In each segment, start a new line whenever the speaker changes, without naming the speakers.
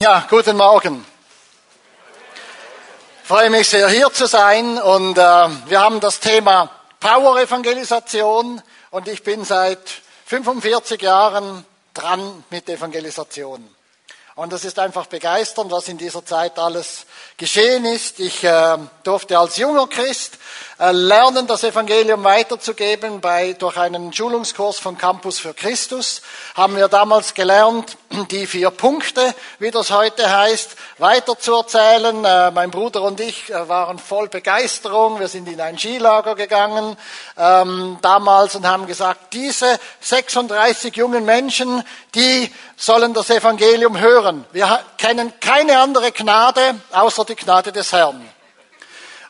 Ja, guten Morgen. Ich freue mich sehr, hier zu sein und äh, wir haben das Thema Power-Evangelisation und ich bin seit 45 Jahren dran mit Evangelisation. Und das ist einfach begeisternd, was in dieser Zeit alles geschehen ist. Ich äh, durfte als junger Christ lernen, das Evangelium weiterzugeben bei, durch einen Schulungskurs von Campus für Christus. Haben wir damals gelernt, die vier Punkte, wie das heute heißt, weiterzuerzählen. Äh, mein Bruder und ich äh, waren voll Begeisterung. Wir sind in ein Skilager gegangen ähm, damals und haben gesagt, diese 36 jungen Menschen, die sollen das Evangelium hören. Wir kennen keine andere Gnade außer die Gnade des Herrn.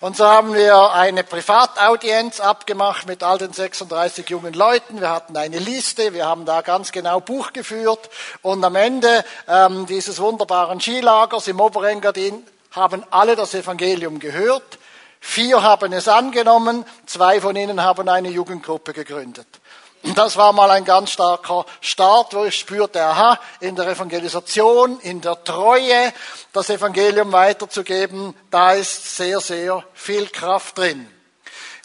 Und so haben wir eine Privataudienz abgemacht mit all den 36 jungen Leuten. Wir hatten eine Liste, wir haben da ganz genau Buch geführt. Und am Ende ähm, dieses wunderbaren Skilagers im Oberengadin haben alle das Evangelium gehört. Vier haben es angenommen, zwei von ihnen haben eine Jugendgruppe gegründet. Das war mal ein ganz starker Start, wo ich spürte, aha, in der Evangelisation, in der Treue, das Evangelium weiterzugeben, da ist sehr, sehr viel Kraft drin.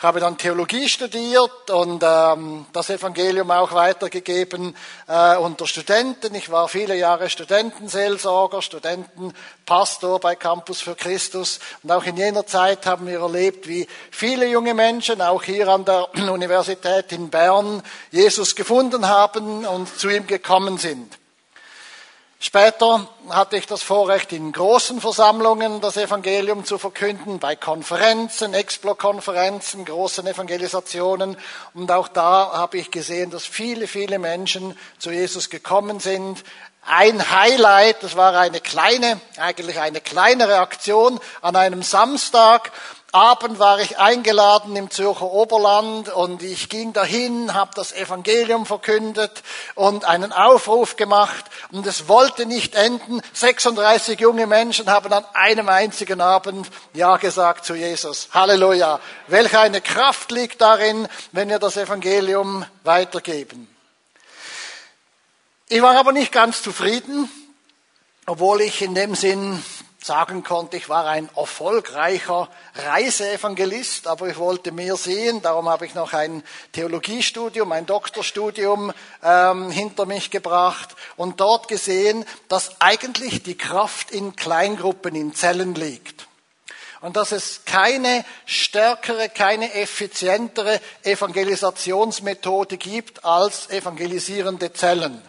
Ich habe dann Theologie studiert und ähm, das Evangelium auch weitergegeben äh, unter Studenten. Ich war viele Jahre Studentenseelsorger, Studentenpastor bei Campus für Christus. Und auch in jener Zeit haben wir erlebt, wie viele junge Menschen, auch hier an der Universität in Bern, Jesus gefunden haben und zu ihm gekommen sind. Später hatte ich das Vorrecht, in großen Versammlungen das Evangelium zu verkünden, bei Konferenzen, Explo-Konferenzen, großen Evangelisationen. Und auch da habe ich gesehen, dass viele, viele Menschen zu Jesus gekommen sind. Ein Highlight, das war eine kleine, eigentlich eine kleinere Aktion an einem Samstag, Abend war ich eingeladen im Zürcher Oberland und ich ging dahin, habe das Evangelium verkündet und einen Aufruf gemacht und es wollte nicht enden. 36 junge Menschen haben an einem einzigen Abend Ja gesagt zu Jesus. Halleluja. Welch eine Kraft liegt darin, wenn wir das Evangelium weitergeben. Ich war aber nicht ganz zufrieden, obwohl ich in dem Sinn sagen konnte, ich war ein erfolgreicher Reiseevangelist, aber ich wollte mehr sehen. Darum habe ich noch ein Theologiestudium, ein Doktorstudium ähm, hinter mich gebracht und dort gesehen, dass eigentlich die Kraft in Kleingruppen, in Zellen liegt. Und dass es keine stärkere, keine effizientere Evangelisationsmethode gibt als evangelisierende Zellen.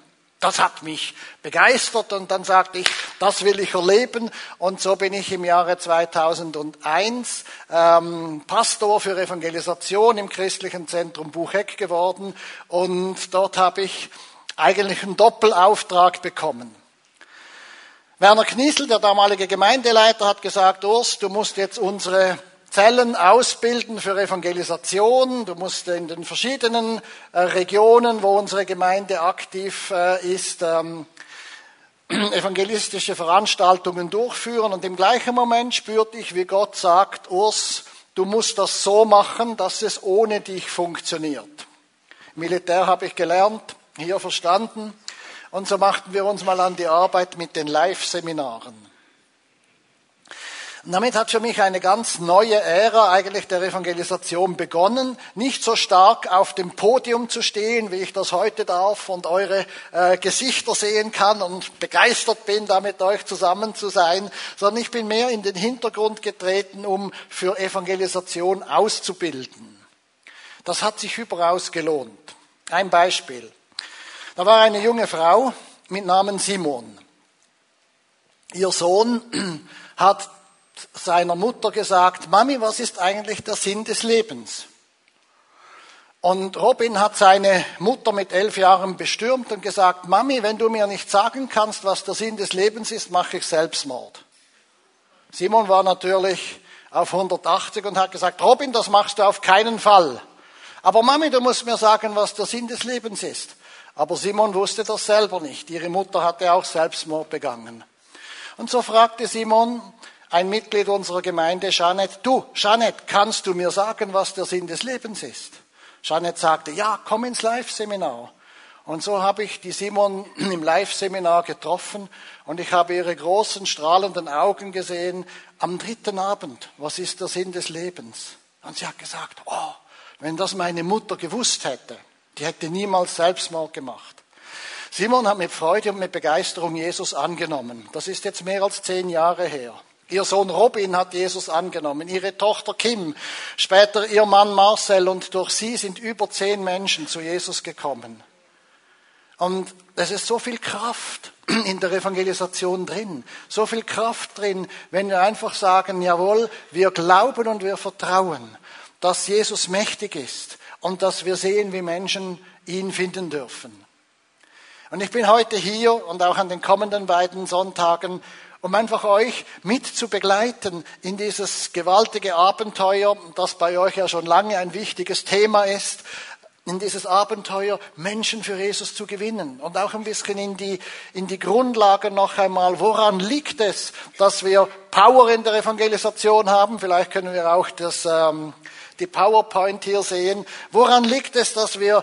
Das hat mich begeistert und dann sagte ich, das will ich erleben und so bin ich im Jahre 2001 ähm, Pastor für Evangelisation im christlichen Zentrum Bucheck geworden und dort habe ich eigentlich einen Doppelauftrag bekommen. Werner Kniesel, der damalige Gemeindeleiter, hat gesagt, Urs, du musst jetzt unsere Zellen ausbilden für Evangelisation. Du musst in den verschiedenen äh, Regionen, wo unsere Gemeinde aktiv äh, ist, ähm, evangelistische Veranstaltungen durchführen. Und im gleichen Moment spürte ich, wie Gott sagt, Urs, du musst das so machen, dass es ohne dich funktioniert. Militär habe ich gelernt, hier verstanden. Und so machten wir uns mal an die Arbeit mit den Live-Seminaren. Und damit hat für mich eine ganz neue Ära eigentlich der Evangelisation begonnen. Nicht so stark auf dem Podium zu stehen, wie ich das heute darf und eure äh, Gesichter sehen kann und begeistert bin, da mit euch zusammen zu sein, sondern ich bin mehr in den Hintergrund getreten, um für Evangelisation auszubilden. Das hat sich überaus gelohnt. Ein Beispiel. Da war eine junge Frau mit Namen Simon. Ihr Sohn hat seiner Mutter gesagt, Mami, was ist eigentlich der Sinn des Lebens? Und Robin hat seine Mutter mit elf Jahren bestürmt und gesagt, Mami, wenn du mir nicht sagen kannst, was der Sinn des Lebens ist, mache ich Selbstmord. Simon war natürlich auf 180 und hat gesagt, Robin, das machst du auf keinen Fall. Aber Mami, du musst mir sagen, was der Sinn des Lebens ist. Aber Simon wusste das selber nicht. Ihre Mutter hatte auch Selbstmord begangen. Und so fragte Simon, ein Mitglied unserer Gemeinde, Janet, du, Janet, kannst du mir sagen, was der Sinn des Lebens ist? Janet sagte, ja, komm ins Live-Seminar. Und so habe ich die Simon im Live-Seminar getroffen und ich habe ihre großen, strahlenden Augen gesehen am dritten Abend. Was ist der Sinn des Lebens? Und sie hat gesagt, oh, wenn das meine Mutter gewusst hätte, die hätte niemals Selbstmord gemacht. Simon hat mit Freude und mit Begeisterung Jesus angenommen. Das ist jetzt mehr als zehn Jahre her. Ihr Sohn Robin hat Jesus angenommen, ihre Tochter Kim, später ihr Mann Marcel und durch sie sind über zehn Menschen zu Jesus gekommen. Und es ist so viel Kraft in der Evangelisation drin, so viel Kraft drin, wenn wir einfach sagen, jawohl, wir glauben und wir vertrauen, dass Jesus mächtig ist und dass wir sehen, wie Menschen ihn finden dürfen. Und ich bin heute hier und auch an den kommenden beiden Sonntagen, um einfach euch mit zu begleiten in dieses gewaltige Abenteuer, das bei euch ja schon lange ein wichtiges Thema ist, in dieses Abenteuer, Menschen für Jesus zu gewinnen. Und auch ein bisschen in die, in die Grundlage noch einmal, woran liegt es, dass wir Power in der Evangelisation haben? Vielleicht können wir auch das, ähm, die PowerPoint hier sehen. Woran liegt es, dass wir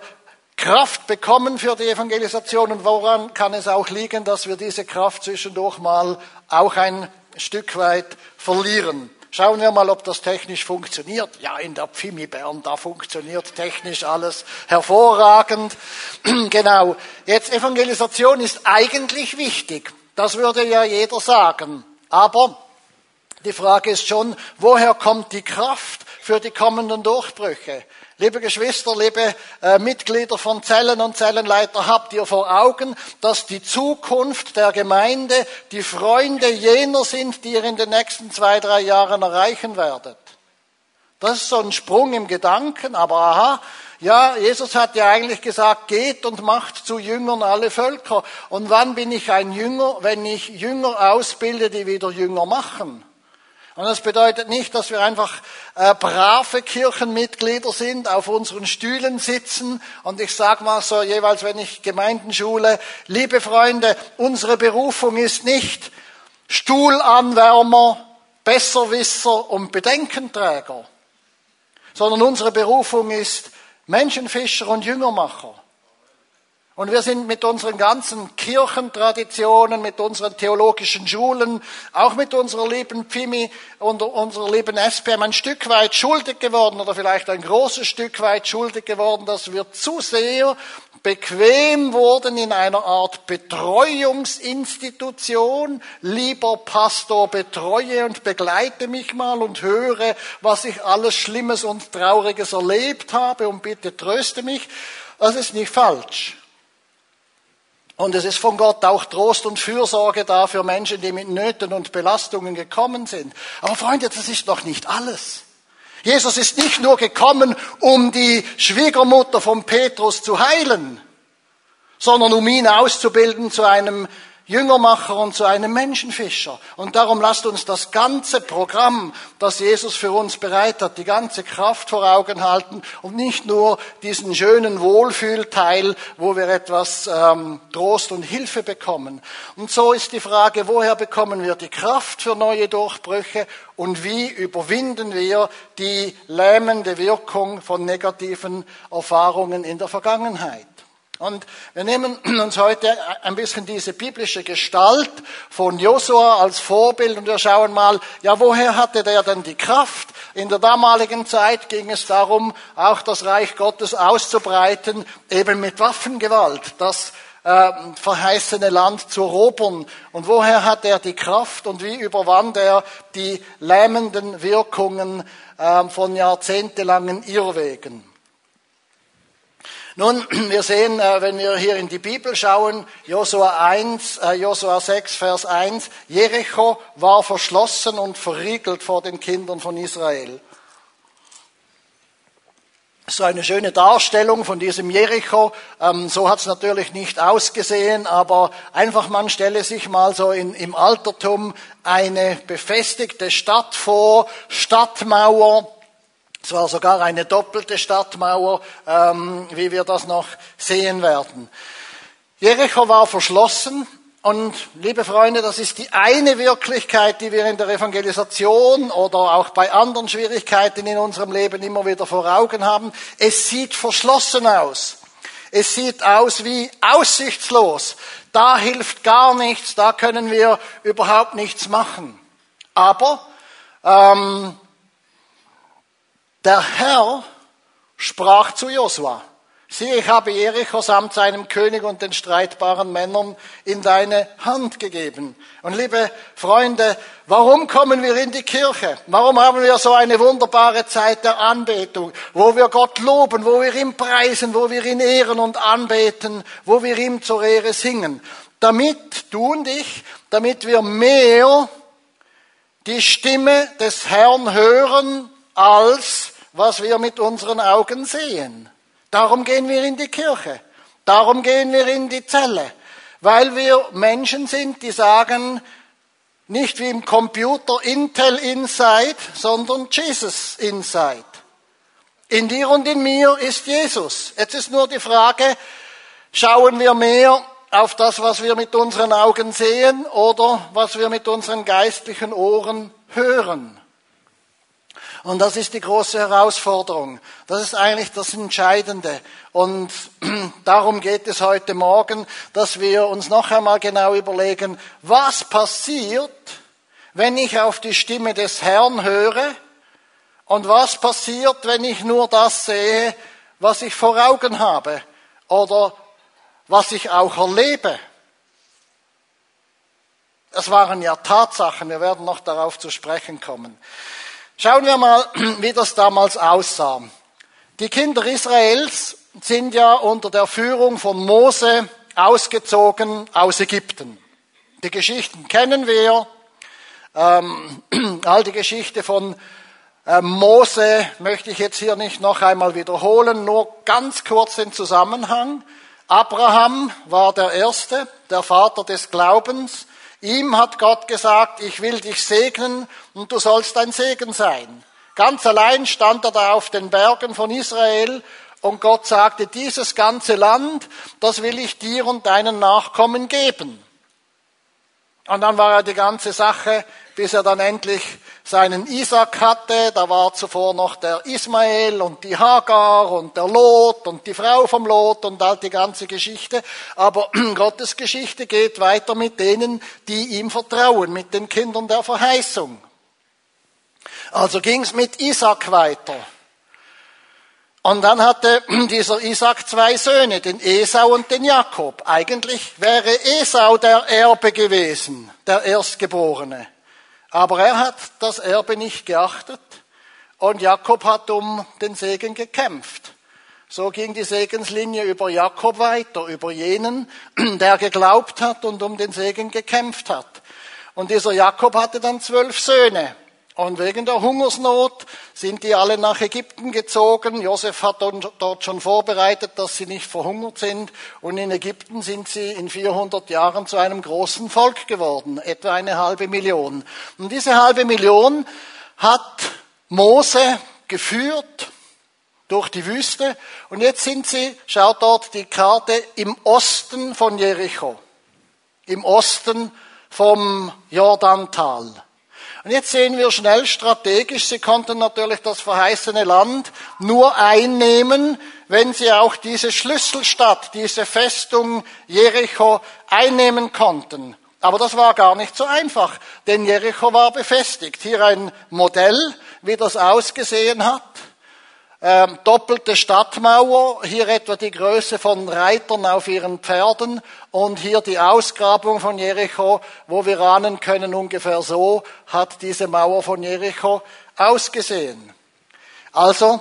Kraft bekommen für die Evangelisation und woran kann es auch liegen, dass wir diese Kraft zwischendurch mal auch ein Stück weit verlieren? Schauen wir mal, ob das technisch funktioniert. Ja, in der Pfimi Bern, da funktioniert technisch alles hervorragend. genau. Jetzt Evangelisation ist eigentlich wichtig. Das würde ja jeder sagen. Aber die Frage ist schon, woher kommt die Kraft für die kommenden Durchbrüche? Liebe Geschwister, liebe äh, Mitglieder von Zellen und Zellenleiter, habt ihr vor Augen, dass die Zukunft der Gemeinde die Freunde jener sind, die ihr in den nächsten zwei, drei Jahren erreichen werdet? Das ist so ein Sprung im Gedanken, aber aha, ja, Jesus hat ja eigentlich gesagt, geht und macht zu Jüngern alle Völker. Und wann bin ich ein Jünger? Wenn ich Jünger ausbilde, die wieder Jünger machen. Und das bedeutet nicht, dass wir einfach äh, brave Kirchenmitglieder sind, auf unseren Stühlen sitzen und ich sage mal so jeweils, wenn ich Gemeinden schule, liebe Freunde, unsere Berufung ist nicht Stuhlanwärmer, Besserwisser und Bedenkenträger, sondern unsere Berufung ist Menschenfischer und Jüngermacher. Und wir sind mit unseren ganzen Kirchentraditionen, mit unseren theologischen Schulen, auch mit unserer lieben Pfimi und unserer lieben SPM ein Stück weit schuldig geworden oder vielleicht ein großes Stück weit schuldig geworden, dass wir zu sehr bequem wurden in einer Art Betreuungsinstitution. Lieber Pastor, betreue und begleite mich mal und höre, was ich alles Schlimmes und Trauriges erlebt habe und bitte tröste mich. Das ist nicht falsch. Und es ist von Gott auch Trost und Fürsorge da für Menschen, die mit Nöten und Belastungen gekommen sind. Aber Freunde, das ist noch nicht alles. Jesus ist nicht nur gekommen, um die Schwiegermutter von Petrus zu heilen, sondern um ihn auszubilden zu einem Jüngermacher und zu einem Menschenfischer. Und darum lasst uns das ganze Programm, das Jesus für uns bereit hat, die ganze Kraft vor Augen halten und nicht nur diesen schönen Wohlfühlteil, wo wir etwas ähm, Trost und Hilfe bekommen. Und so ist die Frage, woher bekommen wir die Kraft für neue Durchbrüche und wie überwinden wir die lähmende Wirkung von negativen Erfahrungen in der Vergangenheit? Und wir nehmen uns heute ein bisschen diese biblische Gestalt von Josua als Vorbild und wir schauen mal, ja, woher hatte der denn die Kraft? In der damaligen Zeit ging es darum, auch das Reich Gottes auszubreiten, eben mit Waffengewalt, das äh, verheißene Land zu erobern. Und woher hat er die Kraft und wie überwand er die lähmenden Wirkungen äh, von jahrzehntelangen Irrwegen? Nun, wir sehen, äh, wenn wir hier in die Bibel schauen, Josua 1, äh, Josua 6, Vers 1, Jericho war verschlossen und verriegelt vor den Kindern von Israel. So eine schöne Darstellung von diesem Jericho. Ähm, so hat es natürlich nicht ausgesehen, aber einfach man stelle sich mal so in, im Altertum eine befestigte Stadt vor, Stadtmauer, es war sogar eine doppelte Stadtmauer, ähm, wie wir das noch sehen werden. Jericho war verschlossen und liebe Freunde, das ist die eine Wirklichkeit, die wir in der Evangelisation oder auch bei anderen Schwierigkeiten in unserem Leben immer wieder vor Augen haben. Es sieht verschlossen aus. Es sieht aus wie aussichtslos. Da hilft gar nichts, da können wir überhaupt nichts machen. Aber ähm, der Herr sprach zu Josua. Siehe, ich habe Jericho samt seinem König und den streitbaren Männern in deine Hand gegeben. Und liebe Freunde, warum kommen wir in die Kirche? Warum haben wir so eine wunderbare Zeit der Anbetung, wo wir Gott loben, wo wir ihn preisen, wo wir ihn ehren und anbeten, wo wir ihm zur Ehre singen? Damit, du und ich, damit wir mehr die Stimme des Herrn hören, als was wir mit unseren Augen sehen. Darum gehen wir in die Kirche. Darum gehen wir in die Zelle. Weil wir Menschen sind, die sagen, nicht wie im Computer Intel Inside, sondern Jesus Inside. In dir und in mir ist Jesus. Jetzt ist nur die Frage, schauen wir mehr auf das, was wir mit unseren Augen sehen oder was wir mit unseren geistlichen Ohren hören. Und das ist die große Herausforderung. Das ist eigentlich das Entscheidende. Und darum geht es heute Morgen, dass wir uns noch einmal genau überlegen, was passiert, wenn ich auf die Stimme des Herrn höre und was passiert, wenn ich nur das sehe, was ich vor Augen habe oder was ich auch erlebe. Das waren ja Tatsachen, wir werden noch darauf zu sprechen kommen. Schauen wir mal, wie das damals aussah. Die Kinder Israels sind ja unter der Führung von Mose ausgezogen aus Ägypten. Die Geschichten kennen wir. Ähm, all die Geschichte von äh, Mose möchte ich jetzt hier nicht noch einmal wiederholen, nur ganz kurz den Zusammenhang. Abraham war der Erste, der Vater des Glaubens. Ihm hat Gott gesagt, ich will dich segnen und du sollst ein Segen sein. Ganz allein stand er da auf den Bergen von Israel und Gott sagte, dieses ganze Land, das will ich dir und deinen Nachkommen geben. Und dann war ja die ganze Sache, bis er dann endlich seinen Isaac hatte, da war zuvor noch der Ismael und die Hagar und der Lot und die Frau vom Lot und all die ganze Geschichte. Aber Gottes Geschichte geht weiter mit denen, die ihm vertrauen, mit den Kindern der Verheißung. Also ging es mit Isaac weiter. Und dann hatte dieser Isaac zwei Söhne, den Esau und den Jakob. Eigentlich wäre Esau der Erbe gewesen, der Erstgeborene. Aber er hat das Erbe nicht geachtet und Jakob hat um den Segen gekämpft. So ging die Segenslinie über Jakob weiter, über jenen, der geglaubt hat und um den Segen gekämpft hat. Und dieser Jakob hatte dann zwölf Söhne. Und wegen der Hungersnot sind die alle nach Ägypten gezogen. Josef hat dort schon vorbereitet, dass sie nicht verhungert sind. Und in Ägypten sind sie in 400 Jahren zu einem großen Volk geworden, etwa eine halbe Million. Und diese halbe Million hat Mose geführt durch die Wüste. Und jetzt sind sie, schaut dort die Karte, im Osten von Jericho. Im Osten vom Jordantal. Und jetzt sehen wir schnell strategisch, sie konnten natürlich das verheißene Land nur einnehmen, wenn sie auch diese Schlüsselstadt, diese Festung Jericho einnehmen konnten. Aber das war gar nicht so einfach, denn Jericho war befestigt. Hier ein Modell, wie das ausgesehen hat ähm, doppelte Stadtmauer, hier etwa die Größe von Reitern auf ihren Pferden und hier die Ausgrabung von Jericho, wo wir ahnen können, ungefähr so hat diese Mauer von Jericho ausgesehen. Also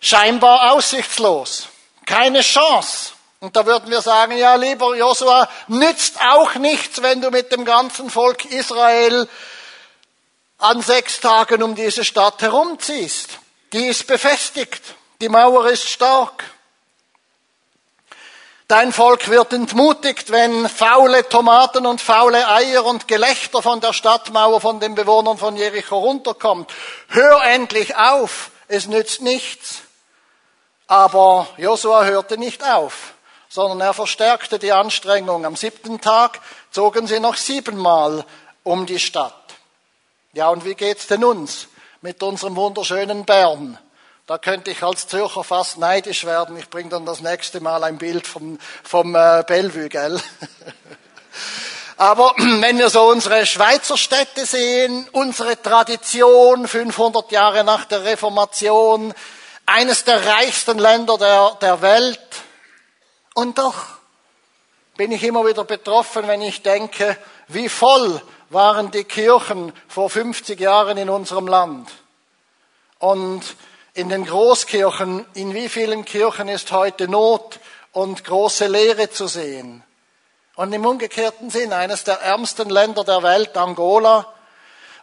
scheinbar aussichtslos, keine Chance. Und da würden wir sagen, ja, lieber Josua, nützt auch nichts, wenn du mit dem ganzen Volk Israel an sechs Tagen um diese Stadt herumziehst. Die ist befestigt. Die Mauer ist stark. Dein Volk wird entmutigt, wenn faule Tomaten und faule Eier und Gelächter von der Stadtmauer von den Bewohnern von Jericho runterkommt. Hör endlich auf, es nützt nichts. Aber Josua hörte nicht auf, sondern er verstärkte die Anstrengung. Am siebten Tag zogen sie noch siebenmal um die Stadt. Ja, und wie geht's denn uns? Mit unserem wunderschönen Bern. Da könnte ich als Zürcher fast neidisch werden. Ich bringe dann das nächste Mal ein Bild vom, vom äh, Bellevue, gell? Aber wenn wir so unsere Schweizer Städte sehen, unsere Tradition, 500 Jahre nach der Reformation, eines der reichsten Länder der, der Welt, und doch bin ich immer wieder betroffen, wenn ich denke, wie voll waren die Kirchen vor 50 Jahren in unserem Land. Und in den Großkirchen, in wie vielen Kirchen ist heute Not und große Leere zu sehen. Und im umgekehrten Sinn, eines der ärmsten Länder der Welt, Angola,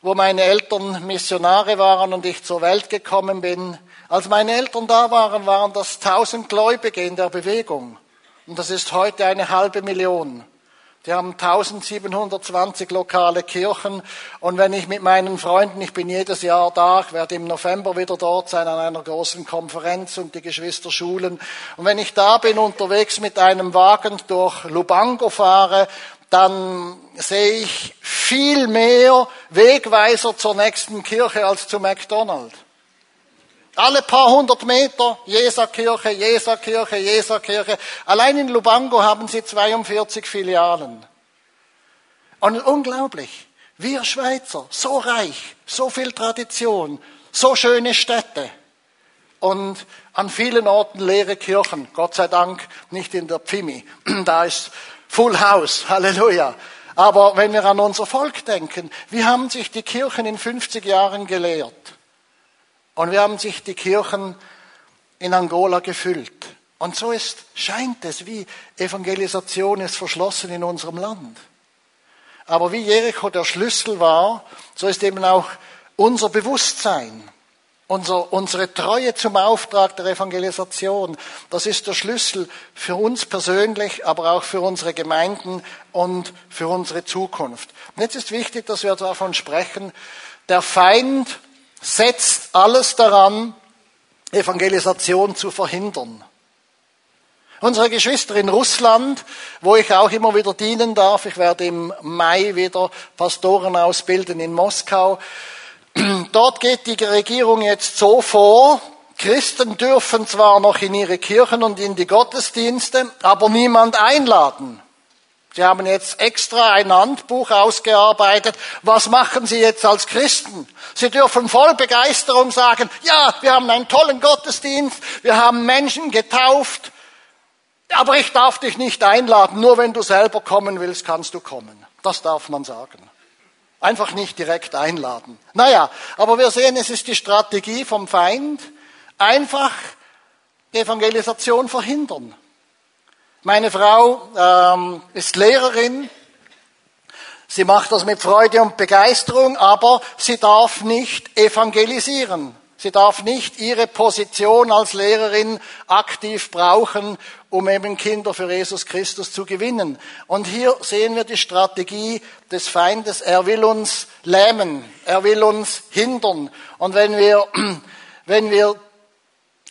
wo meine Eltern Missionare waren und ich zur Welt gekommen bin. Als meine Eltern da waren, waren das tausend Gläubige in der Bewegung. Und das ist heute eine halbe Million. Die haben 1720 lokale Kirchen. Und wenn ich mit meinen Freunden, ich bin jedes Jahr da, ich werde im November wieder dort sein an einer großen Konferenz und die Geschwister schulen. Und wenn ich da bin, unterwegs mit einem Wagen durch Lubango fahre, dann sehe ich viel mehr Wegweiser zur nächsten Kirche als zu McDonald's. Alle paar hundert Meter, Jeserkirche, Jeserkirche, Jeserkirche. Allein in Lubango haben sie 42 Filialen. Und unglaublich. Wir Schweizer, so reich, so viel Tradition, so schöne Städte. Und an vielen Orten leere Kirchen. Gott sei Dank nicht in der Pfimi. Da ist Full House. Halleluja. Aber wenn wir an unser Volk denken, wie haben sich die Kirchen in 50 Jahren gelehrt? Und wir haben sich die Kirchen in Angola gefüllt. Und so ist, scheint es, wie Evangelisation ist verschlossen in unserem Land. Aber wie Jericho der Schlüssel war, so ist eben auch unser Bewusstsein, unser, unsere Treue zum Auftrag der Evangelisation. Das ist der Schlüssel für uns persönlich, aber auch für unsere Gemeinden und für unsere Zukunft. Und jetzt ist wichtig, dass wir davon sprechen, der Feind setzt alles daran, Evangelisation zu verhindern. Unsere Geschwister in Russland, wo ich auch immer wieder dienen darf, ich werde im Mai wieder Pastoren ausbilden in Moskau, dort geht die Regierung jetzt so vor, Christen dürfen zwar noch in ihre Kirchen und in die Gottesdienste, aber niemand einladen. Sie haben jetzt extra ein Handbuch ausgearbeitet. Was machen Sie jetzt als Christen? Sie dürfen voll Begeisterung sagen, ja, wir haben einen tollen Gottesdienst, wir haben Menschen getauft, aber ich darf dich nicht einladen, nur wenn du selber kommen willst, kannst du kommen. Das darf man sagen. Einfach nicht direkt einladen. Naja, aber wir sehen, es ist die Strategie vom Feind, einfach Evangelisation verhindern. Meine Frau ähm, ist Lehrerin. Sie macht das mit Freude und Begeisterung, aber sie darf nicht evangelisieren. Sie darf nicht ihre Position als Lehrerin aktiv brauchen, um eben Kinder für Jesus Christus zu gewinnen. Und hier sehen wir die Strategie des Feindes. Er will uns lähmen. Er will uns hindern. Und wenn wir, wenn wir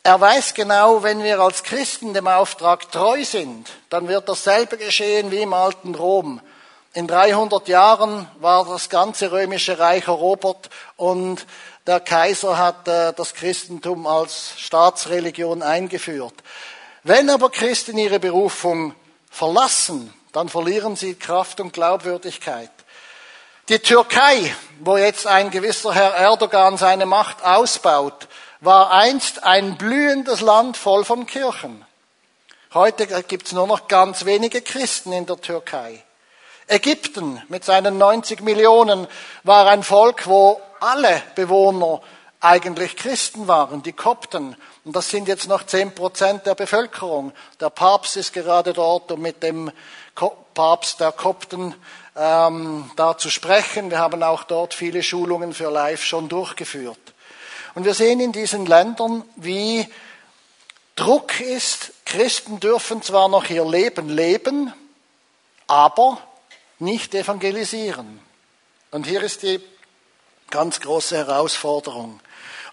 er weiß genau, wenn wir als Christen dem Auftrag treu sind, dann wird dasselbe geschehen wie im alten Rom. In 300 Jahren war das ganze römische Reich erobert und der Kaiser hat äh, das Christentum als Staatsreligion eingeführt. Wenn aber Christen ihre Berufung verlassen, dann verlieren sie Kraft und Glaubwürdigkeit. Die Türkei, wo jetzt ein gewisser Herr Erdogan seine Macht ausbaut, war einst ein blühendes Land voll von Kirchen. Heute gibt es nur noch ganz wenige Christen in der Türkei. Ägypten mit seinen 90 Millionen war ein Volk, wo alle Bewohner eigentlich Christen waren, die Kopten. Und das sind jetzt noch 10 Prozent der Bevölkerung. Der Papst ist gerade dort, um mit dem Papst der Kopten ähm, da zu sprechen. Wir haben auch dort viele Schulungen für Live schon durchgeführt. Und wir sehen in diesen Ländern, wie Druck ist, Christen dürfen zwar noch ihr Leben leben, aber nicht evangelisieren. Und hier ist die ganz große Herausforderung.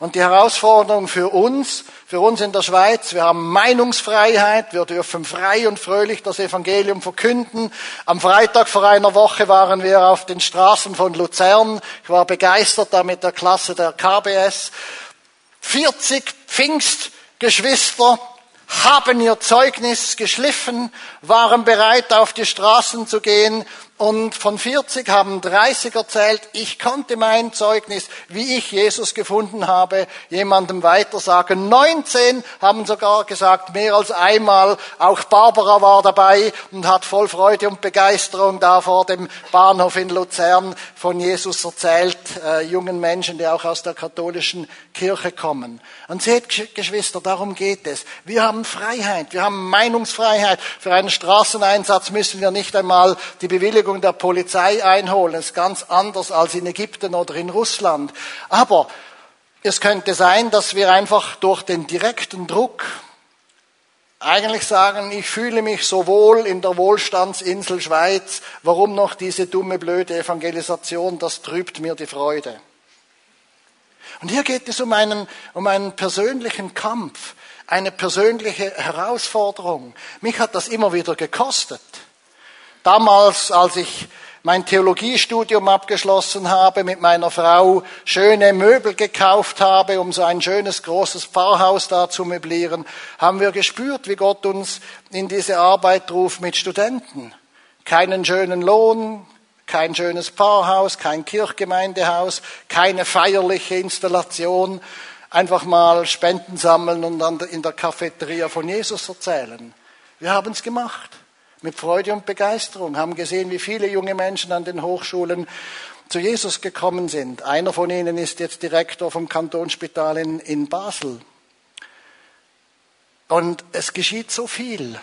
Und die Herausforderung für uns, für uns in der Schweiz, wir haben Meinungsfreiheit, wir dürfen frei und fröhlich das Evangelium verkünden. Am Freitag vor einer Woche waren wir auf den Straßen von Luzern. Ich war begeistert da mit der Klasse der KBS. 40 Pfingstgeschwister haben ihr Zeugnis geschliffen, waren bereit, auf die Straßen zu gehen und von 40 haben 30 erzählt, ich konnte mein Zeugnis, wie ich Jesus gefunden habe, jemandem weitersagen. 19 haben sogar gesagt, mehr als einmal, auch Barbara war dabei und hat voll Freude und Begeisterung da vor dem Bahnhof in Luzern von Jesus erzählt, äh, jungen Menschen, die auch aus der katholischen Kirche kommen. Und seht, Geschwister, darum geht es. Wir haben Freiheit, wir haben Meinungsfreiheit. Für einen Straßeneinsatz müssen wir nicht einmal die Bewilligung Bewilligung der Polizei einholen. Das ist ganz anders als in Ägypten oder in Russland. Aber es könnte sein, dass wir einfach durch den direkten Druck eigentlich sagen, ich fühle mich so wohl in der Wohlstandsinsel Schweiz, warum noch diese dumme, blöde Evangelisation, das trübt mir die Freude. Und hier geht es um einen, um einen persönlichen Kampf, eine persönliche Herausforderung. Mich hat das immer wieder gekostet. Damals, als ich mein Theologiestudium abgeschlossen habe, mit meiner Frau schöne Möbel gekauft habe, um so ein schönes großes Pfarrhaus da zu möblieren, haben wir gespürt, wie Gott uns in diese Arbeit ruft mit Studenten. Keinen schönen Lohn, kein schönes Pfarrhaus, kein Kirchgemeindehaus, keine feierliche Installation, einfach mal Spenden sammeln und dann in der Cafeteria von Jesus erzählen. Wir haben es gemacht mit Freude und Begeisterung, haben gesehen, wie viele junge Menschen an den Hochschulen zu Jesus gekommen sind. Einer von ihnen ist jetzt Direktor vom Kantonsspital in, in Basel. Und es geschieht so viel.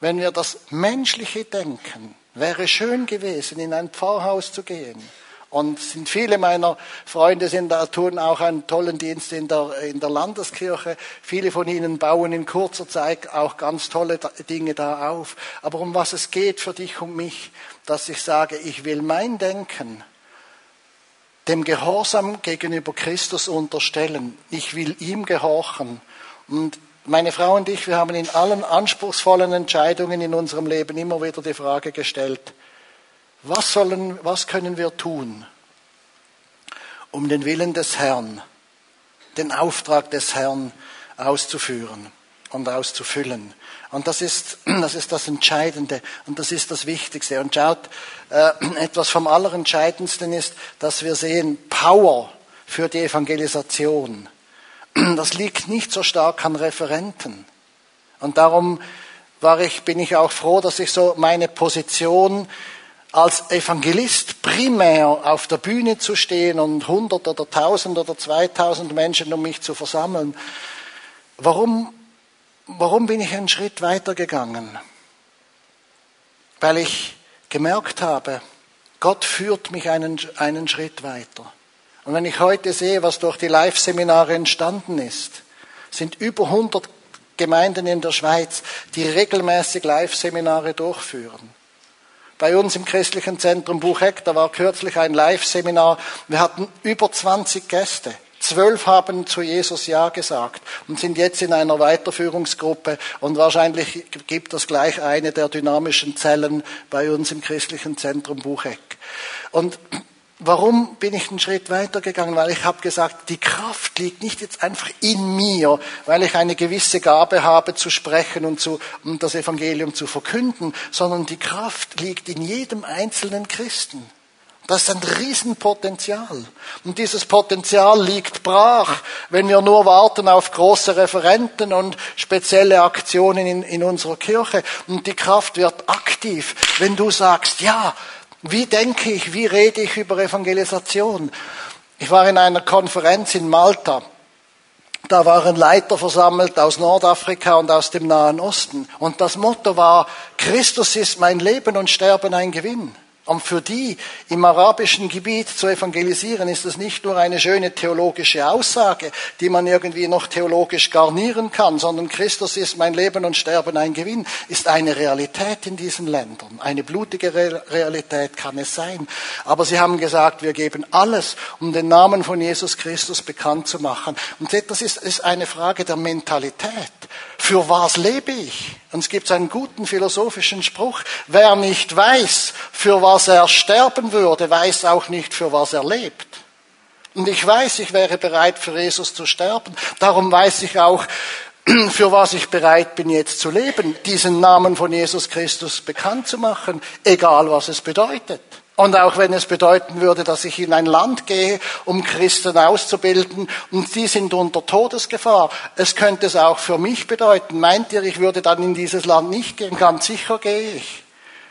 Wenn wir das menschliche Denken, wäre schön gewesen, in ein Pfarrhaus zu gehen und sind viele meiner Freunde sind da, tun auch einen tollen Dienst in der, in der Landeskirche. Viele von ihnen bauen in kurzer Zeit auch ganz tolle Dinge da auf. Aber um was es geht für dich und mich, dass ich sage, ich will mein Denken dem Gehorsam gegenüber Christus unterstellen. Ich will ihm gehorchen. Und meine Frau und ich, wir haben in allen anspruchsvollen Entscheidungen in unserem Leben immer wieder die Frage gestellt, was, sollen, was können wir tun, um den Willen des Herrn, den Auftrag des Herrn auszuführen und auszufüllen? Und das ist, das ist das Entscheidende und das ist das Wichtigste. Und schaut, äh, etwas vom Allerentscheidendsten ist, dass wir sehen, Power für die Evangelisation. Das liegt nicht so stark an Referenten. Und darum war ich, bin ich auch froh, dass ich so meine Position als Evangelist primär auf der Bühne zu stehen und 100 oder 1000 oder 2000 Menschen um mich zu versammeln. Warum, warum bin ich einen Schritt weiter gegangen? Weil ich gemerkt habe, Gott führt mich einen, einen Schritt weiter. Und wenn ich heute sehe, was durch die Live-Seminare entstanden ist, sind über 100 Gemeinden in der Schweiz, die regelmäßig Live-Seminare durchführen. Bei uns im christlichen Zentrum Bucheck, da war kürzlich ein Live-Seminar. Wir hatten über 20 Gäste. Zwölf haben zu Jesus Ja gesagt und sind jetzt in einer Weiterführungsgruppe und wahrscheinlich gibt es gleich eine der dynamischen Zellen bei uns im christlichen Zentrum Bucheck. Und Warum bin ich einen Schritt weitergegangen? Weil ich habe gesagt, die Kraft liegt nicht jetzt einfach in mir, weil ich eine gewisse Gabe habe zu sprechen und, zu, und das Evangelium zu verkünden, sondern die Kraft liegt in jedem einzelnen Christen. Das ist ein Riesenpotenzial. Und dieses Potenzial liegt brach, wenn wir nur warten auf große Referenten und spezielle Aktionen in, in unserer Kirche. Und die Kraft wird aktiv, wenn du sagst, ja, wie denke ich, wie rede ich über Evangelisation? Ich war in einer Konferenz in Malta. Da waren Leiter versammelt aus Nordafrika und aus dem Nahen Osten. Und das Motto war, Christus ist mein Leben und Sterben ein Gewinn. Und für die im arabischen Gebiet zu evangelisieren, ist das nicht nur eine schöne theologische Aussage, die man irgendwie noch theologisch garnieren kann, sondern Christus ist mein Leben und Sterben ein Gewinn, ist eine Realität in diesen Ländern. Eine blutige Realität kann es sein. Aber sie haben gesagt, wir geben alles, um den Namen von Jesus Christus bekannt zu machen. Und das ist eine Frage der Mentalität. Für was lebe ich? Und es gibt einen guten philosophischen Spruch, wer nicht weiß, für was er sterben würde, weiß auch nicht, für was er lebt. Und ich weiß, ich wäre bereit, für Jesus zu sterben. Darum weiß ich auch, für was ich bereit bin, jetzt zu leben, diesen Namen von Jesus Christus bekannt zu machen, egal was es bedeutet. Und auch wenn es bedeuten würde, dass ich in ein Land gehe, um Christen auszubilden, und die sind unter Todesgefahr. Es könnte es auch für mich bedeuten. Meint ihr, ich würde dann in dieses Land nicht gehen? Ganz sicher gehe ich.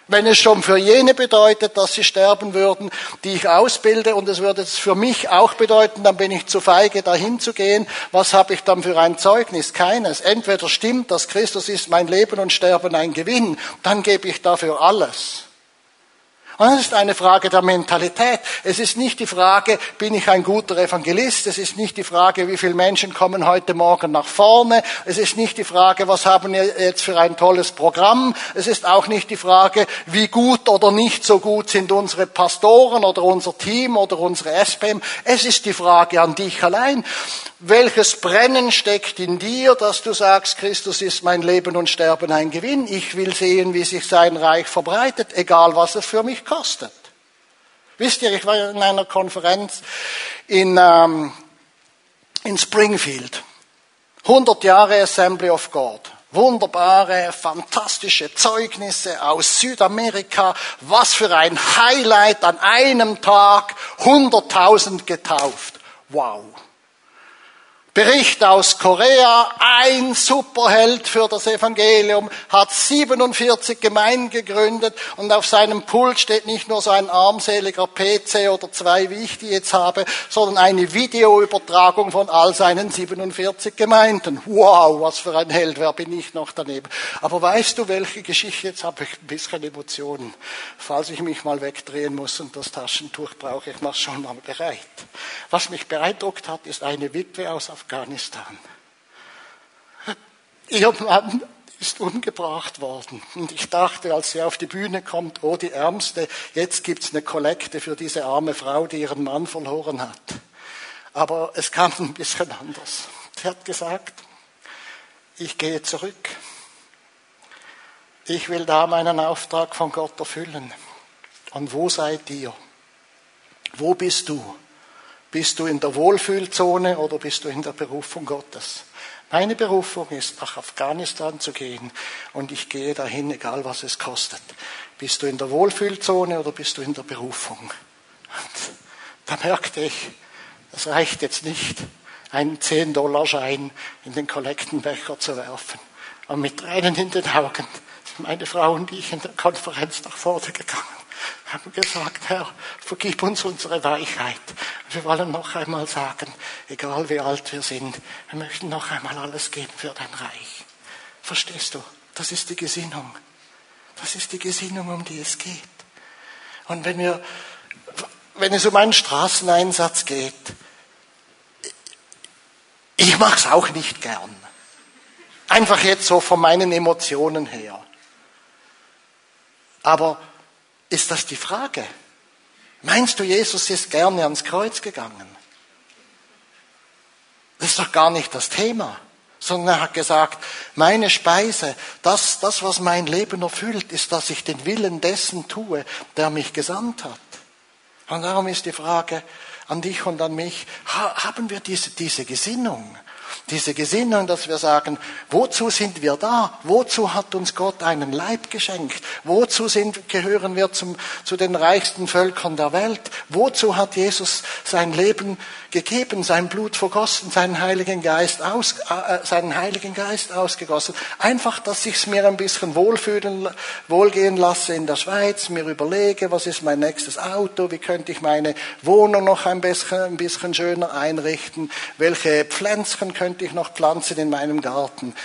Wenn es schon für jene bedeutet, dass sie sterben würden, die ich ausbilde, und es würde es für mich auch bedeuten, dann bin ich zu feige, dahin zu gehen, was habe ich dann für ein Zeugnis? Keines. Entweder stimmt, dass Christus ist mein Leben und Sterben ein Gewinn, dann gebe ich dafür alles. Und es ist eine Frage der Mentalität. Es ist nicht die Frage, bin ich ein guter Evangelist? Es ist nicht die Frage, wie viele Menschen kommen heute Morgen nach vorne? Es ist nicht die Frage, was haben wir jetzt für ein tolles Programm? Es ist auch nicht die Frage, wie gut oder nicht so gut sind unsere Pastoren oder unser Team oder unsere SPM. Es ist die Frage an dich allein. Welches Brennen steckt in dir, dass du sagst, Christus ist mein Leben und Sterben ein Gewinn? Ich will sehen, wie sich sein Reich verbreitet, egal was es für mich kostet. Wisst ihr, ich war in einer Konferenz in, ähm, in Springfield. 100 Jahre Assembly of God. Wunderbare, fantastische Zeugnisse aus Südamerika. Was für ein Highlight an einem Tag. 100.000 getauft. Wow. Bericht aus Korea, ein Superheld für das Evangelium, hat 47 Gemeinden gegründet und auf seinem Pult steht nicht nur so ein armseliger PC oder zwei, wie ich die jetzt habe, sondern eine Videoübertragung von all seinen 47 Gemeinden. Wow, was für ein Held, wer bin ich noch daneben? Aber weißt du, welche Geschichte, jetzt habe ich ein bisschen Emotionen, falls ich mich mal wegdrehen muss und das Taschentuch brauche, ich mache schon mal bereit. Was mich beeindruckt hat, ist eine Witwe aus Afghanistan, Afghanistan. Ihr Mann ist umgebracht worden. Und ich dachte, als sie auf die Bühne kommt, oh, die Ärmste, jetzt gibt's eine Kollekte für diese arme Frau, die ihren Mann verloren hat. Aber es kam ein bisschen anders. Sie hat gesagt, ich gehe zurück. Ich will da meinen Auftrag von Gott erfüllen. Und wo seid ihr? Wo bist du? Bist du in der Wohlfühlzone oder bist du in der Berufung Gottes? Meine Berufung ist, nach Afghanistan zu gehen und ich gehe dahin, egal was es kostet. Bist du in der Wohlfühlzone oder bist du in der Berufung? Und da merkte ich, es reicht jetzt nicht, einen 10-Dollar-Schein in den Kollektenbecher zu werfen. Und mit Tränen in den Augen sind meine Frau und ich in der Konferenz nach vorne gegangen haben gesagt, Herr, vergib uns unsere Weichheit. Wir wollen noch einmal sagen, egal wie alt wir sind, wir möchten noch einmal alles geben für dein Reich. Verstehst du? Das ist die Gesinnung. Das ist die Gesinnung, um die es geht. Und wenn wir, wenn es um einen Straßeneinsatz geht, ich mache es auch nicht gern. Einfach jetzt so von meinen Emotionen her. Aber ist das die Frage? Meinst du, Jesus ist gerne ans Kreuz gegangen? Das ist doch gar nicht das Thema, sondern er hat gesagt, meine Speise, das, das, was mein Leben erfüllt, ist, dass ich den Willen dessen tue, der mich gesandt hat. Und darum ist die Frage an dich und an mich, haben wir diese, diese Gesinnung? Diese Gesinnung, dass wir sagen, wozu sind wir da? Wozu hat uns Gott einen Leib geschenkt? Wozu sind, gehören wir zum, zu den reichsten Völkern der Welt? Wozu hat Jesus sein Leben gegeben, sein Blut vergossen, seinen Heiligen Geist, aus, äh, seinen Heiligen Geist ausgegossen? Einfach, dass ich es mir ein bisschen wohlfühlen, wohlgehen lasse in der Schweiz, mir überlege, was ist mein nächstes Auto, wie könnte ich meine Wohnung noch ein bisschen, ein bisschen schöner einrichten, welche Pflänzchen könnte ich noch pflanzen in meinem Garten?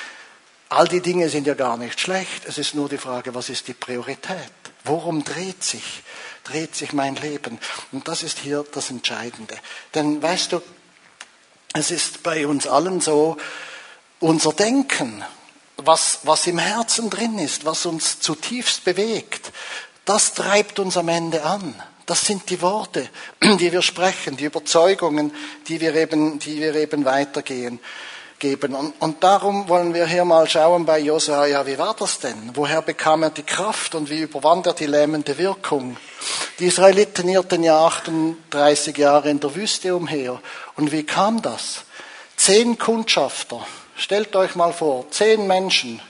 All die Dinge sind ja gar nicht schlecht. Es ist nur die Frage, was ist die Priorität? Worum dreht sich, dreht sich mein Leben? Und das ist hier das Entscheidende. Denn weißt du, es ist bei uns allen so, unser Denken, was, was im Herzen drin ist, was uns zutiefst bewegt, das treibt uns am Ende an. Das sind die Worte, die wir sprechen, die Überzeugungen, die wir eben, die wir eben weitergehen geben. Und, und darum wollen wir hier mal schauen bei Josua, ja, wie war das denn? Woher bekam er die Kraft und wie überwand er die lähmende Wirkung? Die Israeliten irrten ja 38 Jahre in der Wüste umher. Und wie kam das? Zehn Kundschafter, stellt euch mal vor, zehn Menschen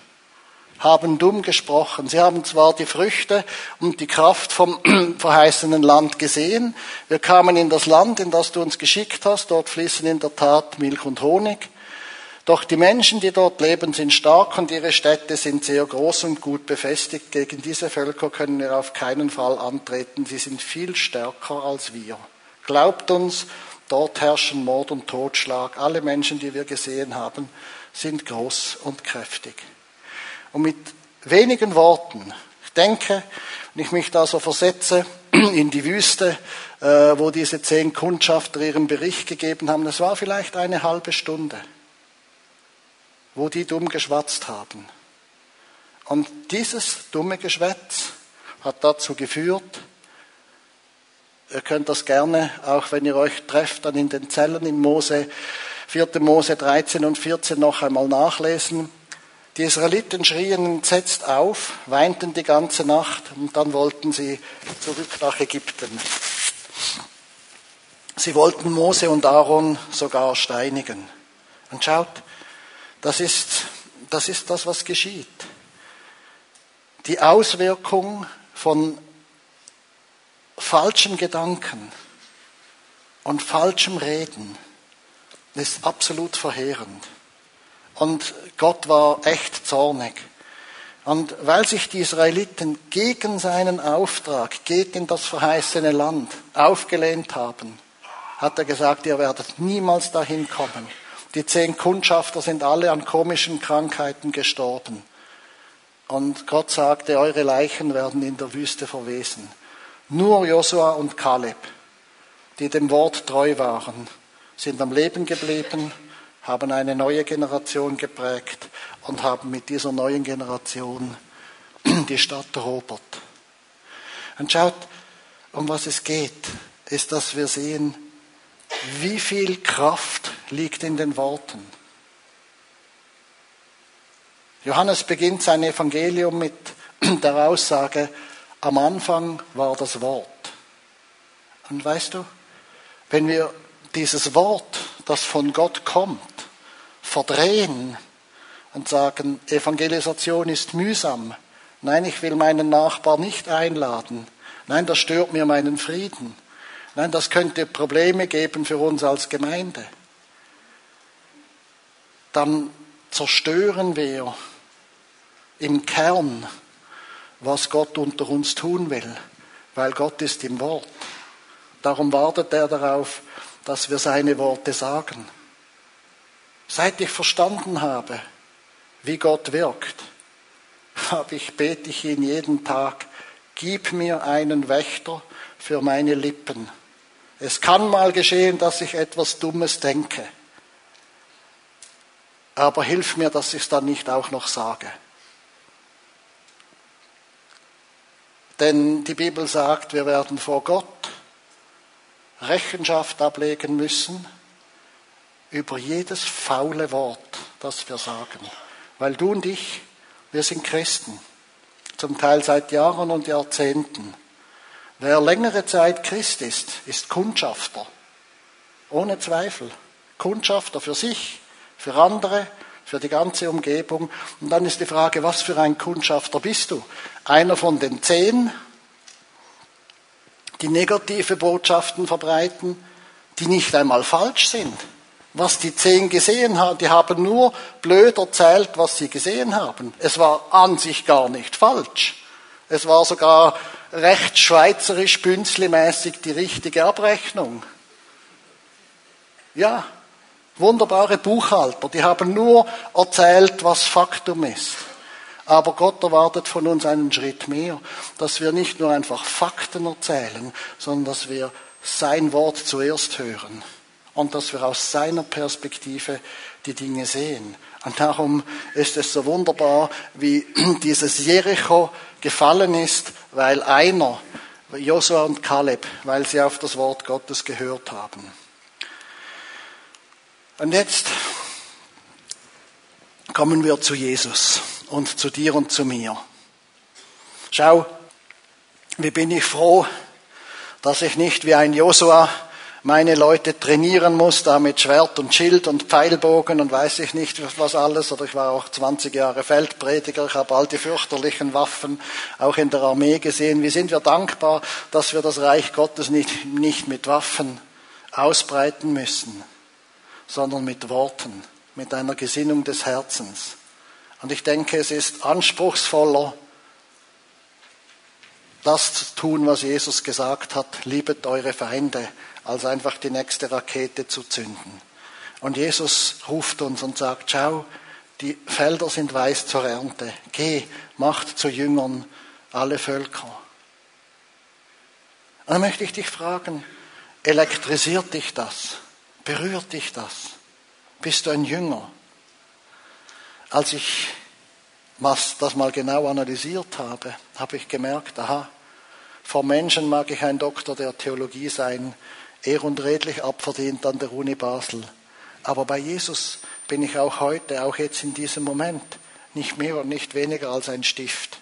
haben dumm gesprochen. Sie haben zwar die Früchte und die Kraft vom verheißenen Land gesehen. Wir kamen in das Land, in das du uns geschickt hast. Dort fließen in der Tat Milch und Honig. Doch die Menschen, die dort leben, sind stark und ihre Städte sind sehr groß und gut befestigt. Gegen diese Völker können wir auf keinen Fall antreten. Sie sind viel stärker als wir. Glaubt uns, dort herrschen Mord und Totschlag. Alle Menschen, die wir gesehen haben, sind groß und kräftig. Und mit wenigen Worten, ich denke, wenn ich mich da so versetze in die Wüste, äh, wo diese zehn Kundschafter ihren Bericht gegeben haben, das war vielleicht eine halbe Stunde wo die dumm geschwatzt haben. Und dieses dumme Geschwätz hat dazu geführt, ihr könnt das gerne, auch wenn ihr euch trefft, dann in den Zellen in Mose, 4. Mose 13 und 14 noch einmal nachlesen. Die Israeliten schrien entsetzt auf, weinten die ganze Nacht und dann wollten sie zurück nach Ägypten. Sie wollten Mose und Aaron sogar steinigen. Und schaut, das ist, das ist das, was geschieht. Die Auswirkung von falschen Gedanken und falschem Reden ist absolut verheerend. Und Gott war echt zornig. Und weil sich die Israeliten gegen seinen Auftrag, gegen das verheißene Land aufgelehnt haben, hat er gesagt, ihr werdet niemals dahin kommen. Die zehn Kundschafter sind alle an komischen Krankheiten gestorben. Und Gott sagte, eure Leichen werden in der Wüste verwesen. Nur Josua und Kaleb, die dem Wort treu waren, sind am Leben geblieben, haben eine neue Generation geprägt und haben mit dieser neuen Generation die Stadt erobert. Und schaut, um was es geht, ist, dass wir sehen, wie viel Kraft liegt in den Worten? Johannes beginnt sein Evangelium mit der Aussage, am Anfang war das Wort. Und weißt du, wenn wir dieses Wort, das von Gott kommt, verdrehen und sagen, Evangelisation ist mühsam, nein, ich will meinen Nachbar nicht einladen, nein, das stört mir meinen Frieden, Nein, das könnte Probleme geben für uns als Gemeinde. Dann zerstören wir im Kern, was Gott unter uns tun will, weil Gott ist im Wort. Darum wartet er darauf, dass wir seine Worte sagen. Seit ich verstanden habe, wie Gott wirkt, habe ich, bete ich ihn jeden Tag, gib mir einen Wächter für meine Lippen es kann mal geschehen, dass ich etwas Dummes denke. Aber hilf mir, dass ich es dann nicht auch noch sage. Denn die Bibel sagt, wir werden vor Gott Rechenschaft ablegen müssen über jedes faule Wort, das wir sagen. Weil du und ich, wir sind Christen, zum Teil seit Jahren und Jahrzehnten. Wer längere Zeit Christ ist, ist Kundschafter. Ohne Zweifel. Kundschafter für sich, für andere, für die ganze Umgebung. Und dann ist die Frage, was für ein Kundschafter bist du? Einer von den zehn, die negative Botschaften verbreiten, die nicht einmal falsch sind. Was die zehn gesehen haben, die haben nur blöd erzählt, was sie gesehen haben. Es war an sich gar nicht falsch. Es war sogar recht schweizerisch bünzlimäßig die richtige Abrechnung. Ja, wunderbare Buchhalter, die haben nur erzählt, was Faktum ist. Aber Gott erwartet von uns einen Schritt mehr, dass wir nicht nur einfach Fakten erzählen, sondern dass wir sein Wort zuerst hören und dass wir aus seiner Perspektive die Dinge sehen. Und darum ist es so wunderbar, wie dieses Jericho gefallen ist, weil einer, Josua und Kaleb, weil sie auf das Wort Gottes gehört haben. Und jetzt kommen wir zu Jesus und zu dir und zu mir. Schau, wie bin ich froh, dass ich nicht wie ein Josua meine Leute trainieren muss, da mit Schwert und Schild und Pfeilbogen und weiß ich nicht was alles. Oder ich war auch 20 Jahre Feldprediger, ich habe all die fürchterlichen Waffen auch in der Armee gesehen. Wie sind wir dankbar, dass wir das Reich Gottes nicht, nicht mit Waffen ausbreiten müssen, sondern mit Worten, mit einer Gesinnung des Herzens. Und ich denke, es ist anspruchsvoller, das zu tun, was Jesus gesagt hat, liebet eure Feinde, als einfach die nächste Rakete zu zünden. Und Jesus ruft uns und sagt, schau, die Felder sind weiß zur Ernte. Geh, macht zu Jüngern alle Völker. Und dann möchte ich dich fragen, elektrisiert dich das? Berührt dich das? Bist du ein Jünger? Als ich das mal genau analysiert habe, habe ich gemerkt, aha, vor Menschen mag ich ein Doktor der Theologie sein, ehr und redlich abverdient an der Uni Basel. Aber bei Jesus bin ich auch heute, auch jetzt in diesem Moment, nicht mehr und nicht weniger als ein Stift.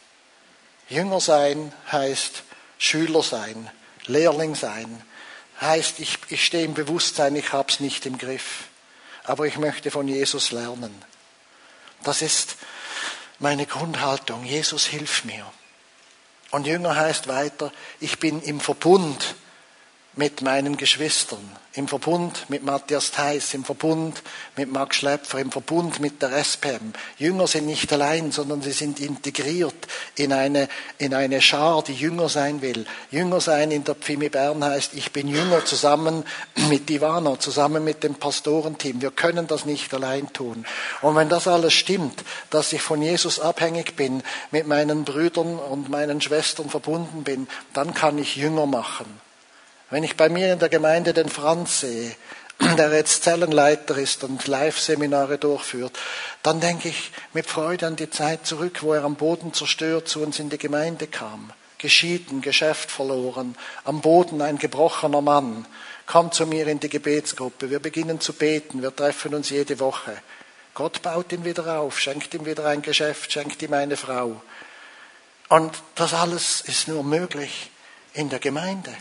Jünger sein heißt Schüler sein, Lehrling sein, heißt, ich, ich stehe im Bewusstsein, ich habe es nicht im Griff. Aber ich möchte von Jesus lernen. Das ist meine Grundhaltung. Jesus hilf mir. Und Jünger heißt weiter, ich bin im Verbund mit meinen Geschwistern, im Verbund mit Matthias Theis, im Verbund mit Max Schlepfer, im Verbund mit der SPM. Jünger sind nicht allein, sondern sie sind integriert in eine, in eine Schar, die Jünger sein will. Jünger sein in der Pfimi Bern heißt, ich bin Jünger zusammen mit Ivano, zusammen mit dem Pastorenteam. Wir können das nicht allein tun. Und wenn das alles stimmt, dass ich von Jesus abhängig bin, mit meinen Brüdern und meinen Schwestern verbunden bin, dann kann ich Jünger machen. Wenn ich bei mir in der Gemeinde den Franz sehe, der jetzt Zellenleiter ist und Live-Seminare durchführt, dann denke ich mit Freude an die Zeit zurück, wo er am Boden zerstört zu uns in die Gemeinde kam. Geschieden, Geschäft verloren, am Boden ein gebrochener Mann. Komm zu mir in die Gebetsgruppe, wir beginnen zu beten, wir treffen uns jede Woche. Gott baut ihn wieder auf, schenkt ihm wieder ein Geschäft, schenkt ihm eine Frau. Und das alles ist nur möglich in der Gemeinde.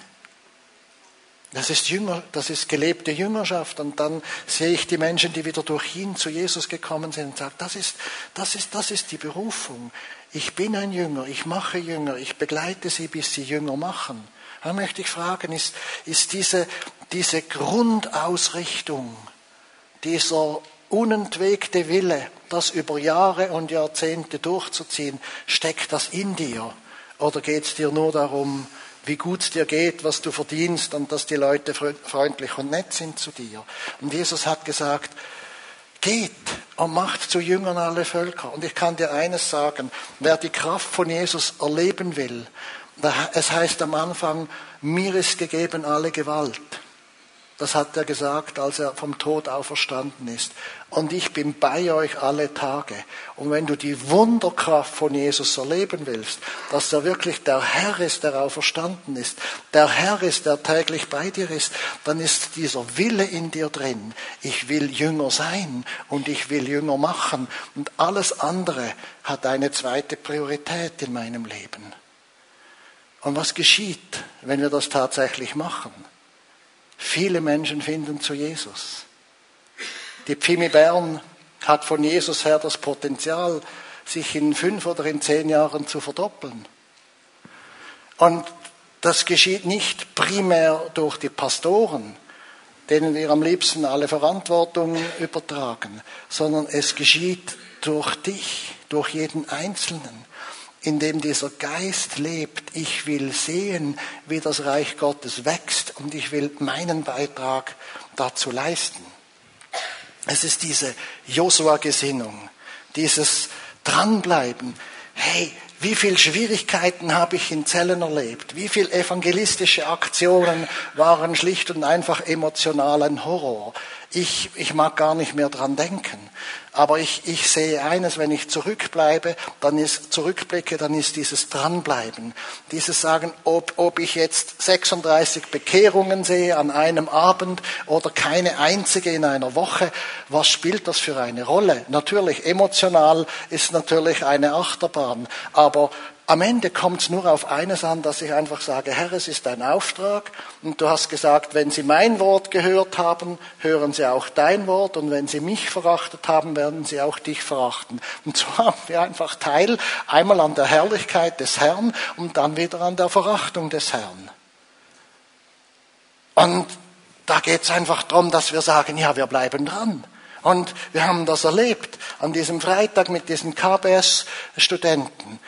Das ist Jünger, das ist gelebte Jüngerschaft. Und dann sehe ich die Menschen, die wieder durch ihn zu Jesus gekommen sind und sage, das ist, das ist, das ist die Berufung. Ich bin ein Jünger, ich mache Jünger, ich begleite sie, bis sie Jünger machen. Da möchte ich fragen, ist, ist diese, diese Grundausrichtung, dieser unentwegte Wille, das über Jahre und Jahrzehnte durchzuziehen, steckt das in dir? Oder geht es dir nur darum, wie gut dir geht, was du verdienst und dass die Leute freundlich und nett sind zu dir. Und Jesus hat gesagt, geht und macht zu Jüngern alle Völker. Und ich kann dir eines sagen, wer die Kraft von Jesus erleben will, es heißt am Anfang, mir ist gegeben alle Gewalt. Das hat er gesagt, als er vom Tod auferstanden ist. Und ich bin bei euch alle Tage. Und wenn du die Wunderkraft von Jesus erleben willst, dass er wirklich der Herr ist, der auferstanden ist, der Herr ist, der täglich bei dir ist, dann ist dieser Wille in dir drin. Ich will Jünger sein und ich will Jünger machen. Und alles andere hat eine zweite Priorität in meinem Leben. Und was geschieht, wenn wir das tatsächlich machen? Viele Menschen finden zu Jesus. Die Pfimi Bern hat von Jesus her das Potenzial, sich in fünf oder in zehn Jahren zu verdoppeln. Und das geschieht nicht primär durch die Pastoren, denen wir am liebsten alle Verantwortung übertragen, sondern es geschieht durch dich, durch jeden Einzelnen in dem dieser Geist lebt. Ich will sehen, wie das Reich Gottes wächst und ich will meinen Beitrag dazu leisten. Es ist diese Josua-Gesinnung, dieses Dranbleiben. Hey, wie viele Schwierigkeiten habe ich in Zellen erlebt? Wie viele evangelistische Aktionen waren schlicht und einfach emotional ein Horror? Ich, ich mag gar nicht mehr dran denken. Aber ich, ich sehe eines, wenn ich zurückbleibe, dann ist, zurückblicke, dann ist dieses Dranbleiben. Dieses Sagen, ob, ob ich jetzt 36 Bekehrungen sehe an einem Abend oder keine einzige in einer Woche, was spielt das für eine Rolle? Natürlich, emotional ist natürlich eine Achterbahn. Aber am Ende kommt es nur auf eines an, dass ich einfach sage, Herr, es ist dein Auftrag und du hast gesagt, wenn Sie mein Wort gehört haben, hören Sie auch dein Wort und wenn Sie mich verachtet haben, werden Sie auch dich verachten. Und so haben wir einfach Teil einmal an der Herrlichkeit des Herrn und dann wieder an der Verachtung des Herrn. Und da geht es einfach darum, dass wir sagen, ja, wir bleiben dran. Und wir haben das erlebt an diesem Freitag mit diesen KBS-Studenten.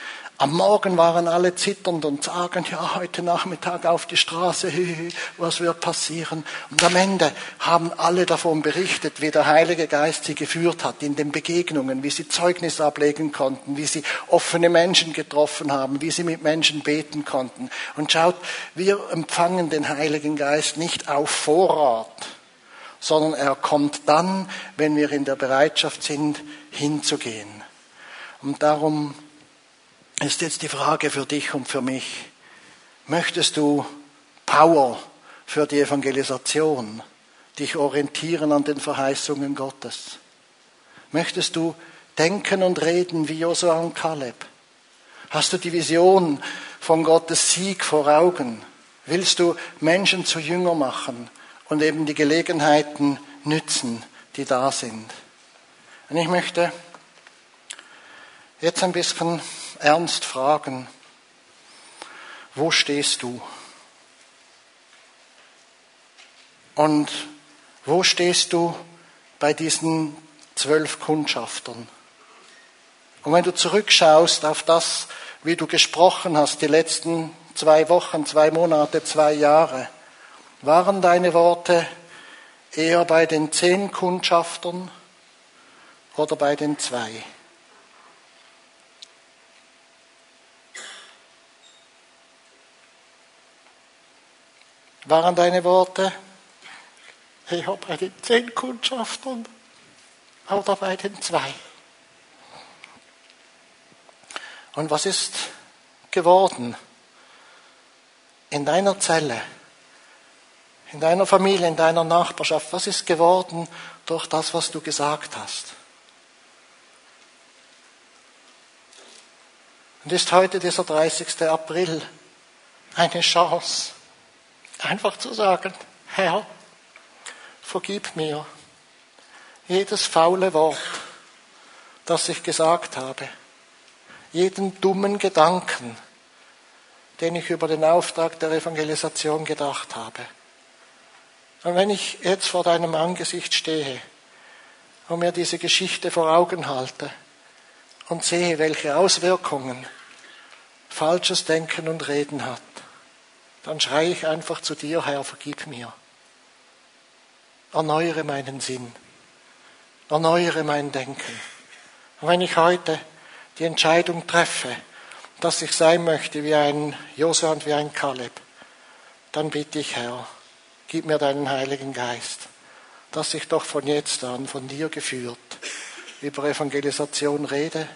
Am Morgen waren alle zitternd und sagen, ja, heute Nachmittag auf die Straße, was wird passieren? Und am Ende haben alle davon berichtet, wie der Heilige Geist sie geführt hat in den Begegnungen, wie sie Zeugnis ablegen konnten, wie sie offene Menschen getroffen haben, wie sie mit Menschen beten konnten. Und schaut, wir empfangen den Heiligen Geist nicht auf Vorrat, sondern er kommt dann, wenn wir in der Bereitschaft sind, hinzugehen. Und darum ist jetzt die Frage für dich und für mich. Möchtest du Power für die Evangelisation, dich orientieren an den Verheißungen Gottes? Möchtest du denken und reden wie Josua und Kaleb? Hast du die Vision von Gottes Sieg vor Augen? Willst du Menschen zu Jünger machen und eben die Gelegenheiten nützen, die da sind? Und ich möchte jetzt ein bisschen ernst fragen, wo stehst du? Und wo stehst du bei diesen zwölf Kundschaftern? Und wenn du zurückschaust auf das, wie du gesprochen hast, die letzten zwei Wochen, zwei Monate, zwei Jahre, waren deine Worte eher bei den zehn Kundschaftern oder bei den zwei? Waren deine Worte? Ja, bei den zehn Kundschaftern oder bei den zwei. Und was ist geworden in deiner Zelle, in deiner Familie, in deiner Nachbarschaft? Was ist geworden durch das, was du gesagt hast? Und ist heute dieser 30. April eine Chance, Einfach zu sagen, Herr, vergib mir jedes faule Wort, das ich gesagt habe, jeden dummen Gedanken, den ich über den Auftrag der Evangelisation gedacht habe. Und wenn ich jetzt vor deinem Angesicht stehe und mir diese Geschichte vor Augen halte und sehe, welche Auswirkungen falsches Denken und Reden hat, dann schreie ich einfach zu dir, Herr, vergib mir. Erneuere meinen Sinn. Erneuere mein Denken. Und wenn ich heute die Entscheidung treffe, dass ich sein möchte wie ein Josua und wie ein Kaleb, dann bitte ich, Herr, gib mir deinen Heiligen Geist, dass ich doch von jetzt an von dir geführt über Evangelisation rede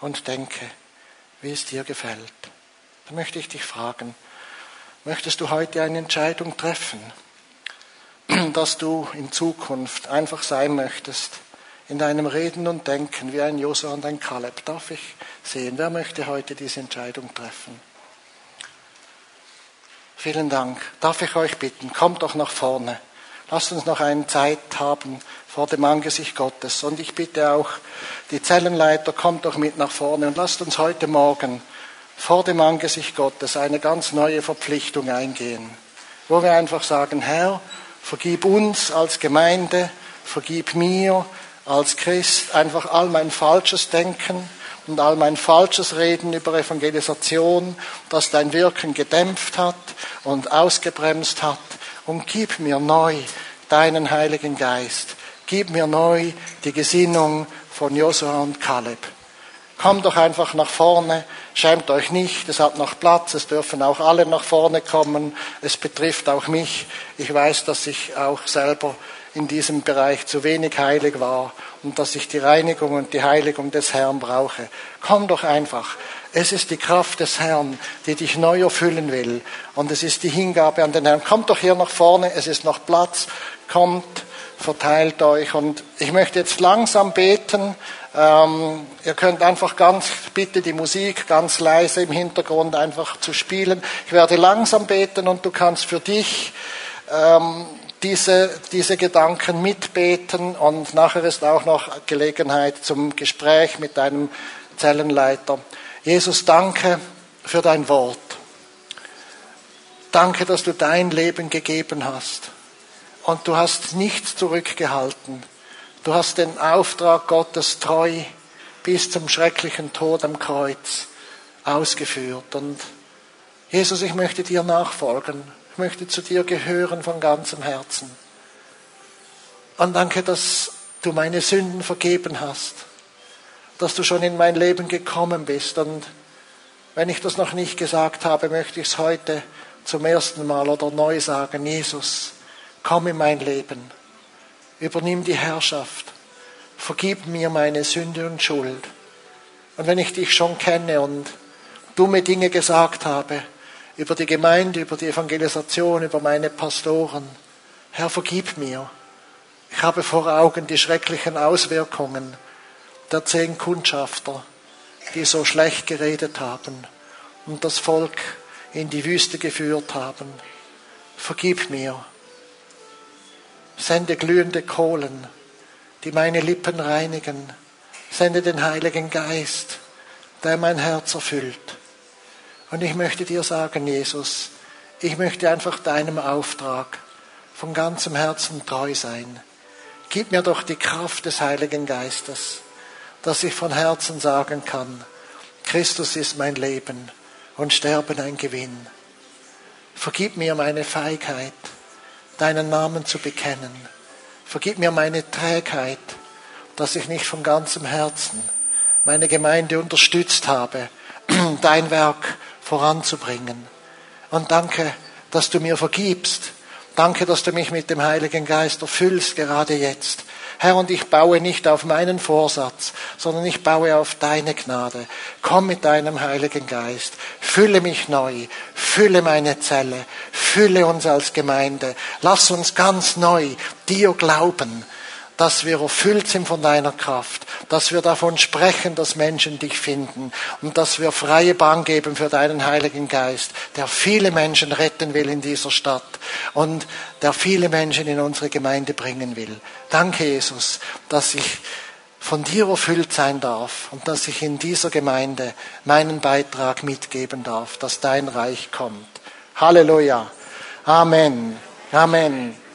und denke, wie es dir gefällt. Dann möchte ich dich fragen, möchtest du heute eine Entscheidung treffen, dass du in Zukunft einfach sein möchtest, in deinem Reden und Denken wie ein Josua und ein Kaleb. Darf ich sehen, wer möchte heute diese Entscheidung treffen? Vielen Dank. Darf ich euch bitten, kommt doch nach vorne. Lasst uns noch eine Zeit haben vor dem Angesicht Gottes. Und ich bitte auch die Zellenleiter, kommt doch mit nach vorne und lasst uns heute Morgen vor dem Angesicht Gottes eine ganz neue Verpflichtung eingehen, wo wir einfach sagen, Herr, vergib uns als Gemeinde, vergib mir als Christ einfach all mein falsches Denken und all mein falsches Reden über Evangelisation, das dein Wirken gedämpft hat und ausgebremst hat. Und gib mir neu deinen Heiligen Geist. Gib mir neu die Gesinnung von Josua und Kaleb. Kommt doch einfach nach vorne, schämt euch nicht, es hat noch Platz, es dürfen auch alle nach vorne kommen, es betrifft auch mich. Ich weiß, dass ich auch selber in diesem Bereich zu wenig heilig war und dass ich die Reinigung und die Heiligung des Herrn brauche. Komm doch einfach. Es ist die Kraft des Herrn, die dich neu erfüllen will. Und es ist die Hingabe an den Herrn. Kommt doch hier nach vorne, es ist noch Platz. Kommt, verteilt euch. Und ich möchte jetzt langsam beten. Ähm, ihr könnt einfach ganz, bitte die Musik ganz leise im Hintergrund einfach zu spielen. Ich werde langsam beten und du kannst für dich ähm, diese, diese Gedanken mitbeten und nachher ist auch noch Gelegenheit zum Gespräch mit deinem Zellenleiter. Jesus, danke für dein Wort. Danke, dass du dein Leben gegeben hast. Und du hast nichts zurückgehalten. Du hast den Auftrag Gottes treu bis zum schrecklichen Tod am Kreuz ausgeführt. Und Jesus, ich möchte dir nachfolgen. Ich möchte zu dir gehören von ganzem Herzen. Und danke, dass du meine Sünden vergeben hast, dass du schon in mein Leben gekommen bist. Und wenn ich das noch nicht gesagt habe, möchte ich es heute zum ersten Mal oder neu sagen. Jesus, komm in mein Leben, übernimm die Herrschaft, vergib mir meine Sünde und Schuld. Und wenn ich dich schon kenne und dumme Dinge gesagt habe, über die Gemeinde, über die Evangelisation, über meine Pastoren. Herr, vergib mir. Ich habe vor Augen die schrecklichen Auswirkungen der zehn Kundschafter, die so schlecht geredet haben und das Volk in die Wüste geführt haben. Vergib mir. Sende glühende Kohlen, die meine Lippen reinigen. Sende den Heiligen Geist, der mein Herz erfüllt. Und ich möchte dir sagen, Jesus, ich möchte einfach deinem Auftrag von ganzem Herzen treu sein. Gib mir doch die Kraft des Heiligen Geistes, dass ich von Herzen sagen kann, Christus ist mein Leben und Sterben ein Gewinn. Vergib mir meine Feigheit, deinen Namen zu bekennen. Vergib mir meine Trägheit, dass ich nicht von ganzem Herzen meine Gemeinde unterstützt habe, dein Werk voranzubringen. Und danke, dass du mir vergibst. Danke, dass du mich mit dem Heiligen Geist erfüllst, gerade jetzt. Herr, und ich baue nicht auf meinen Vorsatz, sondern ich baue auf deine Gnade. Komm mit deinem Heiligen Geist, fülle mich neu, fülle meine Zelle, fülle uns als Gemeinde. Lass uns ganz neu dir glauben dass wir erfüllt sind von deiner Kraft, dass wir davon sprechen, dass Menschen dich finden und dass wir freie Bahn geben für deinen Heiligen Geist, der viele Menschen retten will in dieser Stadt und der viele Menschen in unsere Gemeinde bringen will. Danke, Jesus, dass ich von dir erfüllt sein darf und dass ich in dieser Gemeinde meinen Beitrag mitgeben darf, dass dein Reich kommt. Halleluja. Amen. Amen.